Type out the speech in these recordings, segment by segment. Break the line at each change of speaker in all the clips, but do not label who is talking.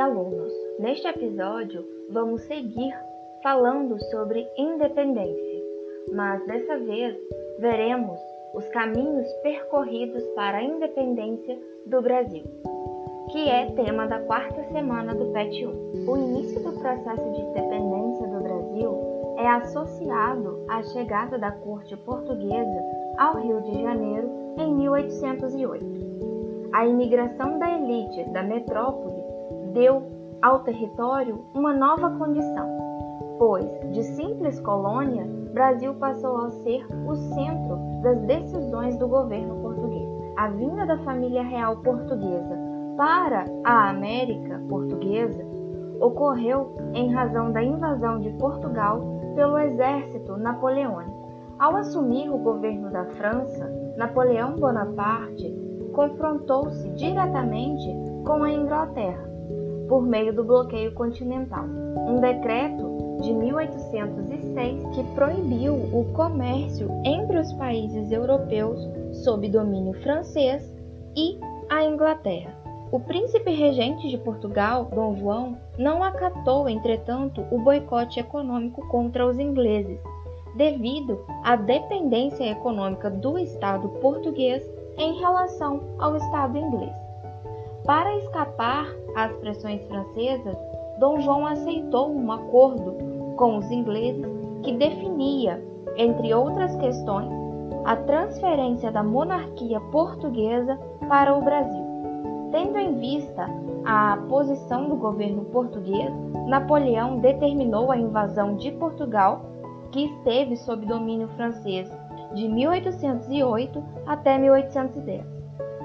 alunos! Neste episódio, vamos seguir falando sobre independência, mas dessa vez veremos os caminhos percorridos para a independência do Brasil, que é tema da quarta semana do PET 1. O início do processo de independência do Brasil é associado à chegada da corte portuguesa ao Rio de Janeiro em 1808. A imigração da elite da metrópole deu ao território uma nova condição, pois de simples colônia, Brasil passou a ser o centro das decisões do governo português. A vinda da família real portuguesa para a América portuguesa ocorreu em razão da invasão de Portugal pelo exército napoleônico. Ao assumir o governo da França, Napoleão Bonaparte confrontou-se diretamente com a Inglaterra por meio do bloqueio continental. Um decreto de 1806 que proibiu o comércio entre os países europeus sob domínio francês e a Inglaterra. O príncipe regente de Portugal, Dom João, não acatou, entretanto, o boicote econômico contra os ingleses, devido à dependência econômica do Estado português em relação ao Estado inglês. Para escapar às pressões francesas, Dom João aceitou um acordo com os ingleses que definia, entre outras questões, a transferência da monarquia portuguesa para o Brasil. Tendo em vista a posição do governo português, Napoleão determinou a invasão de Portugal, que esteve sob domínio francês de 1808 até 1810.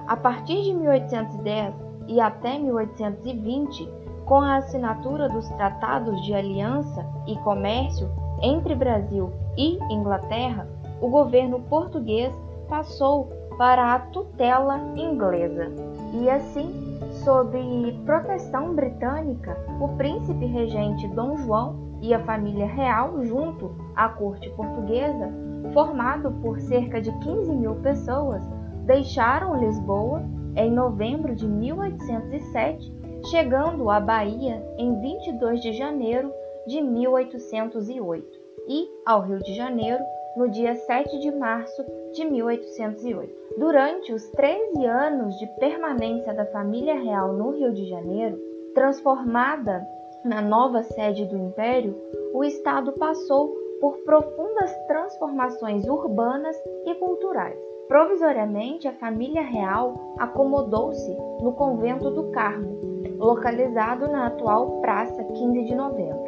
A partir de 1810, e até 1820, com a assinatura dos Tratados de Aliança e Comércio entre Brasil e Inglaterra, o governo português passou para a tutela inglesa. E assim, sob proteção britânica, o príncipe regente Dom João e a família real, junto à corte portuguesa, formado por cerca de 15 mil pessoas, deixaram Lisboa em novembro de 1807, chegando à Bahia em 22 de janeiro de 1808 e ao Rio de Janeiro no dia 7 de março de 1808. Durante os 13 anos de permanência da família real no Rio de Janeiro, transformada na nova sede do Império, o Estado passou por profundas transformações urbanas e culturais. Provisoriamente, a família real acomodou-se no convento do Carmo, localizado na atual Praça 15 de Novembro.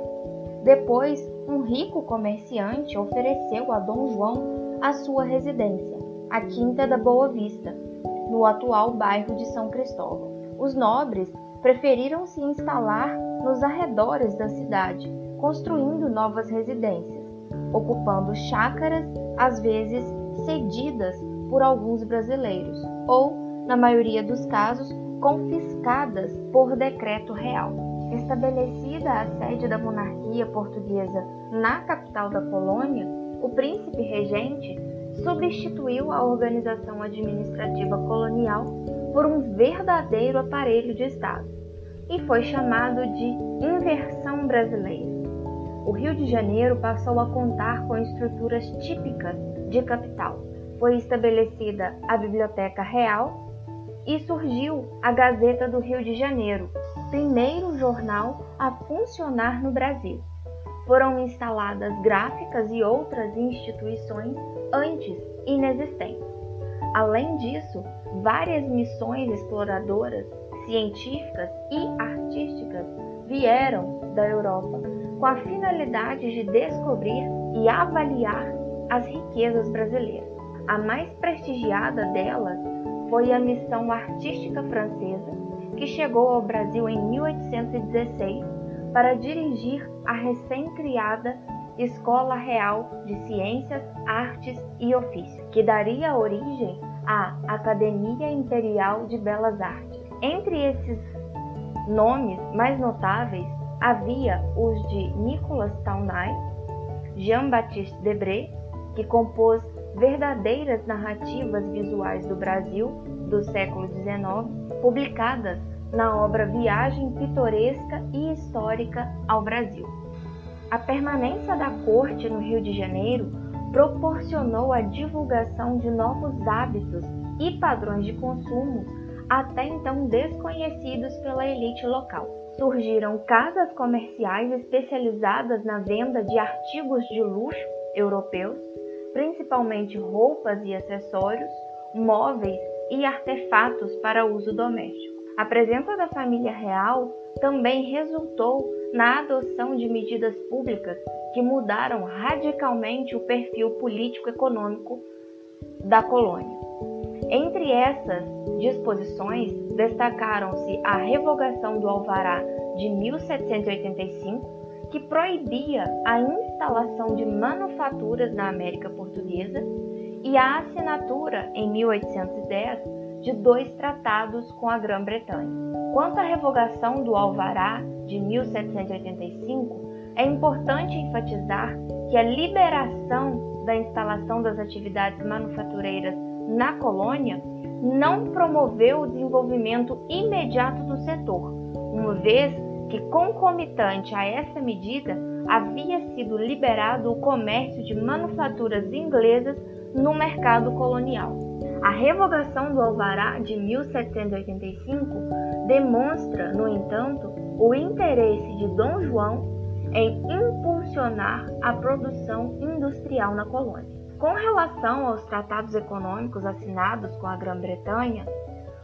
Depois, um rico comerciante ofereceu a Dom João a sua residência, a Quinta da Boa Vista, no atual bairro de São Cristóvão. Os nobres preferiram se instalar nos arredores da cidade, construindo novas residências, ocupando chácaras, às vezes cedidas por alguns brasileiros, ou, na maioria dos casos, confiscadas por decreto real. Estabelecida a sede da monarquia portuguesa na capital da colônia, o príncipe regente substituiu a organização administrativa colonial por um verdadeiro aparelho de Estado e foi chamado de inversão brasileira. O Rio de Janeiro passou a contar com estruturas típicas de capital, foi estabelecida a Biblioteca Real e surgiu a Gazeta do Rio de Janeiro, primeiro jornal a funcionar no Brasil. Foram instaladas gráficas e outras instituições antes inexistentes. Além disso, várias missões exploradoras, científicas e artísticas vieram da Europa com a finalidade de descobrir e avaliar as riquezas brasileiras. A mais prestigiada delas foi a Missão Artística Francesa, que chegou ao Brasil em 1816 para dirigir a recém-criada Escola Real de Ciências, Artes e Ofícios, que daria origem à Academia Imperial de Belas Artes. Entre esses nomes mais notáveis havia os de Nicolas Taunay, Jean-Baptiste Debré, que compôs verdadeiras narrativas visuais do Brasil do século XIX, publicadas na obra Viagem Pitoresca e Histórica ao Brasil. A permanência da corte no Rio de Janeiro proporcionou a divulgação de novos hábitos e padrões de consumo até então desconhecidos pela elite local. Surgiram casas comerciais especializadas na venda de artigos de luxo europeus, principalmente roupas e acessórios, móveis e artefatos para uso doméstico. A presença da família real também resultou na adoção de medidas públicas que mudaram radicalmente o perfil político-econômico da colônia. Entre essas disposições, destacaram-se a revogação do Alvará de 1785, que proibia a instalação de manufaturas na América Portuguesa, e a assinatura, em 1810, de dois tratados com a Grã-Bretanha. Quanto à revogação do Alvará de 1785, é importante enfatizar que a liberação da instalação das atividades manufatureiras na colônia não promoveu o desenvolvimento imediato do setor, uma vez que, concomitante a essa medida, havia sido liberado o comércio de manufaturas inglesas no mercado colonial. A revogação do Alvará de 1785 demonstra, no entanto, o interesse de Dom João em impulsionar a produção industrial na colônia. Com relação aos tratados econômicos assinados com a Grã-Bretanha,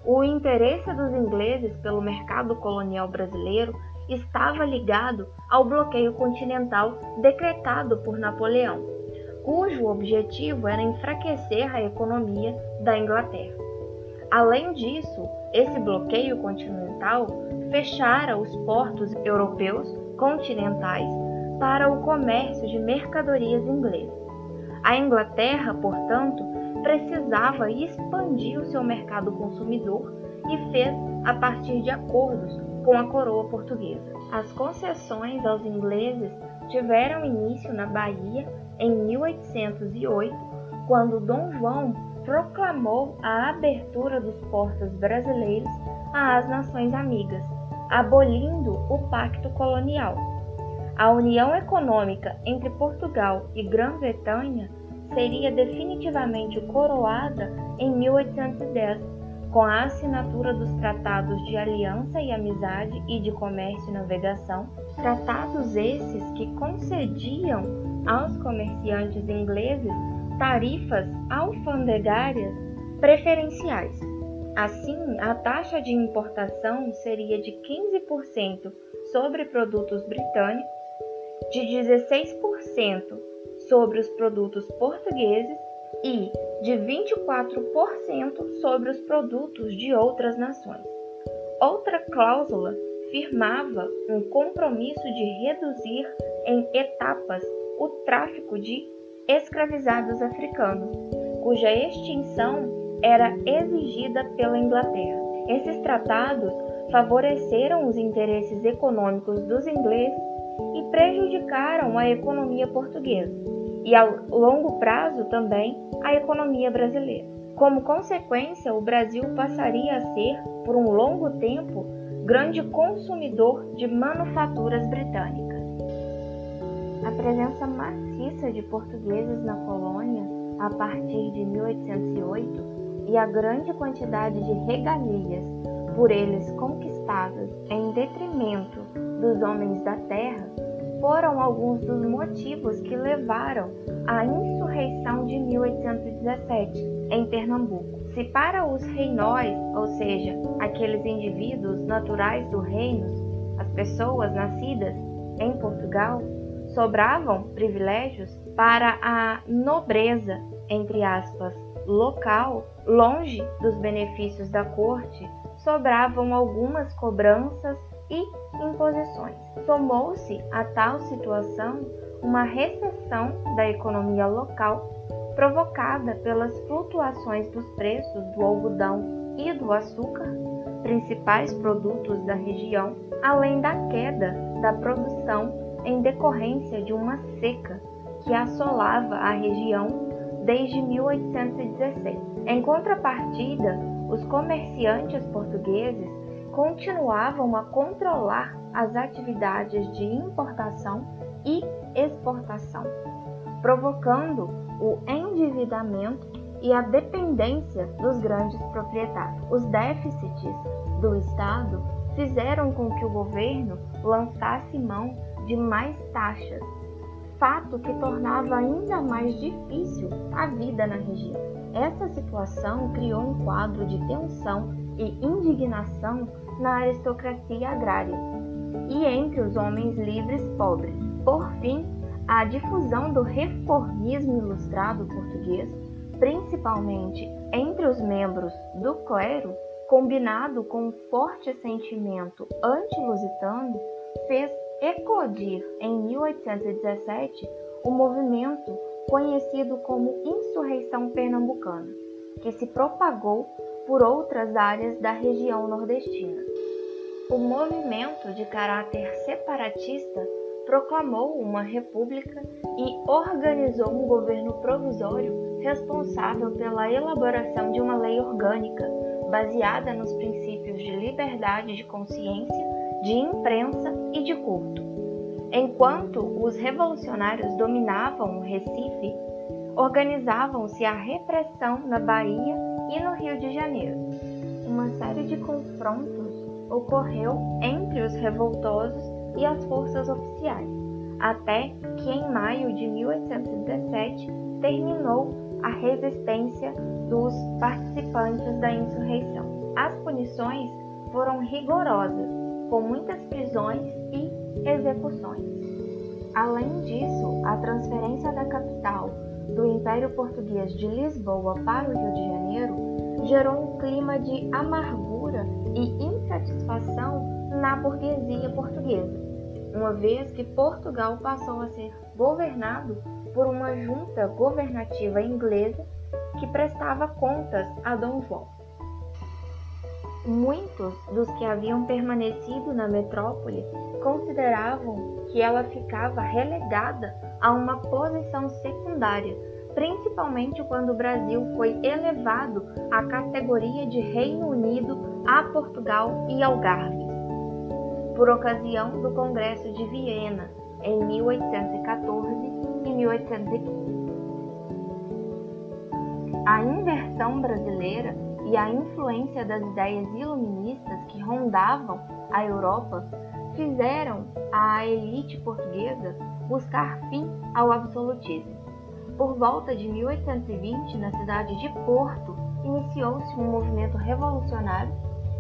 o interesse dos ingleses pelo mercado colonial brasileiro estava ligado ao bloqueio continental decretado por Napoleão cujo objetivo era enfraquecer a economia da Inglaterra. Além disso, esse bloqueio continental fechara os portos europeus continentais para o comércio de mercadorias inglesas. A Inglaterra, portanto, precisava expandir o seu mercado consumidor e fez a partir de acordos com a coroa portuguesa. As concessões aos ingleses tiveram início na Bahia em 1808, quando Dom João proclamou a abertura dos portos brasileiros às nações amigas, abolindo o pacto colonial. A união econômica entre Portugal e Grã-Bretanha seria definitivamente coroada em 1810, com a assinatura dos Tratados de Aliança e Amizade e de Comércio e Navegação, tratados esses que concediam aos comerciantes ingleses tarifas alfandegárias preferenciais. Assim, a taxa de importação seria de 15% sobre produtos britânicos, de 16% sobre os produtos portugueses e de 24% sobre os produtos de outras nações. Outra cláusula firmava um compromisso de reduzir em etapas o tráfico de escravizados africanos, cuja extinção era exigida pela Inglaterra. Esses tratados favoreceram os interesses econômicos dos ingleses e prejudicaram a economia portuguesa, e a longo prazo também a economia brasileira. Como consequência, o Brasil passaria a ser, por um longo tempo, grande consumidor de manufaturas britânicas. A presença maciça de portugueses na colônia a partir de 1808 e a grande quantidade de regalias por eles conquistadas em detrimento dos homens da terra foram alguns dos motivos que levaram à insurreição de 1817 em Pernambuco. Se para os reinóis, ou seja, aqueles indivíduos naturais do reino, as pessoas nascidas em Portugal, sobravam privilégios para a nobreza, entre aspas, local, longe dos benefícios da corte, sobravam algumas cobranças e imposições. Somou-se a tal situação uma recessão da economia local provocada pelas flutuações dos preços do algodão e do açúcar, principais produtos da região, além da queda da produção em decorrência de uma seca que assolava a região desde 1816. Em contrapartida, os comerciantes portugueses continuavam a controlar as atividades de importação e exportação, provocando o endividamento e a dependência dos grandes proprietários. Os déficits do Estado fizeram com que o governo lançasse mão de mais taxas, fato que tornava ainda mais difícil a vida na região. Essa situação criou um quadro de tensão e indignação na aristocracia agrária e entre os homens livres pobres. Por fim, a difusão do reformismo ilustrado português, principalmente entre os membros do clero, combinado com um forte sentimento anti-lusitano, fez eclodir em 1817 o movimento conhecido como Insurreição Pernambucana, que se propagou por outras áreas da região nordestina. O movimento de caráter separatista proclamou uma república e organizou um governo provisório responsável pela elaboração de uma lei orgânica baseada nos princípios de liberdade de consciência, de imprensa e de culto. Enquanto os revolucionários dominavam o Recife, organizavam-se a repressão na Bahia e no Rio de Janeiro. Uma série de confrontos ocorreu entre os revoltosos e as forças oficiais, até que em maio de 1817 terminou a resistência dos participantes da insurreição. As punições foram rigorosas, com muitas prisões e execuções. Além disso, a transferência da capital do Império Português de Lisboa para o Rio de Janeiro gerou um clima de amargura e insatisfação na burguesia portuguesa, uma vez que Portugal passou a ser governado por uma junta governativa inglesa que prestava contas a Dom João. Muitos dos que haviam permanecido na metrópole consideravam que ela ficava relegada a uma posição secundária, principalmente quando o Brasil foi elevado à categoria de Reino Unido a Portugal e Algarve, por ocasião do Congresso de Viena em 1814 e 1815. A inversão brasileira e a influência das ideias iluministas que rondavam a Europa fizeram a elite portuguesa buscar fim ao absolutismo. Por volta de 1820, na cidade de Porto, iniciou-se um movimento revolucionário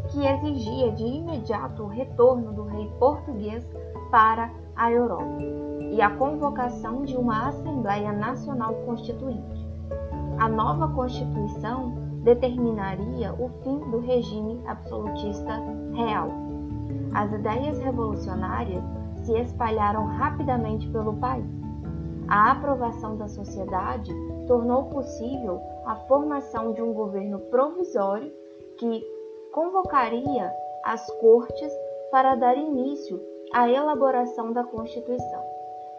que exigia de imediato o retorno do rei português para a Europa e a convocação de uma Assembleia Nacional Constituinte. A nova Constituição determinaria o fim do regime absolutista real. As ideias revolucionárias se espalharam rapidamente pelo país. A aprovação da sociedade tornou possível a formação de um governo provisório que convocaria as cortes para dar início à elaboração da Constituição.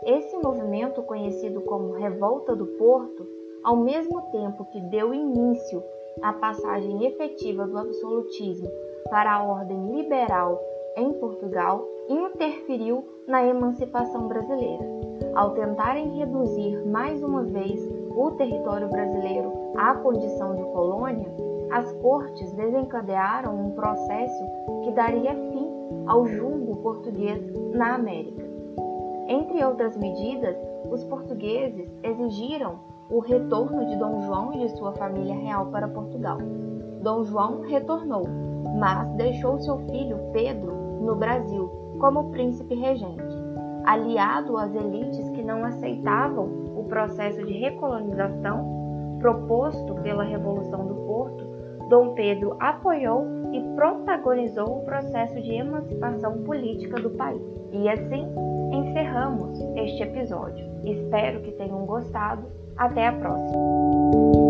Esse movimento, conhecido como Revolta do Porto, ao mesmo tempo que deu início à passagem efetiva do absolutismo para a ordem liberal em Portugal, interferiu na emancipação brasileira. Ao tentarem reduzir mais uma vez o território brasileiro à condição de colônia, as cortes desencadearam um processo que daria fim ao julgo português na América. Entre outras medidas, os portugueses exigiram o retorno de Dom João e de sua família real para Portugal. Dom João retornou, mas deixou seu filho Pedro no Brasil como príncipe regente. Aliado às elites que não aceitavam o processo de recolonização proposto pela Revolução do Porto, Dom Pedro apoiou e protagonizou o processo de emancipação política do país. E assim encerramos este episódio. Espero que tenham gostado. Até a próxima!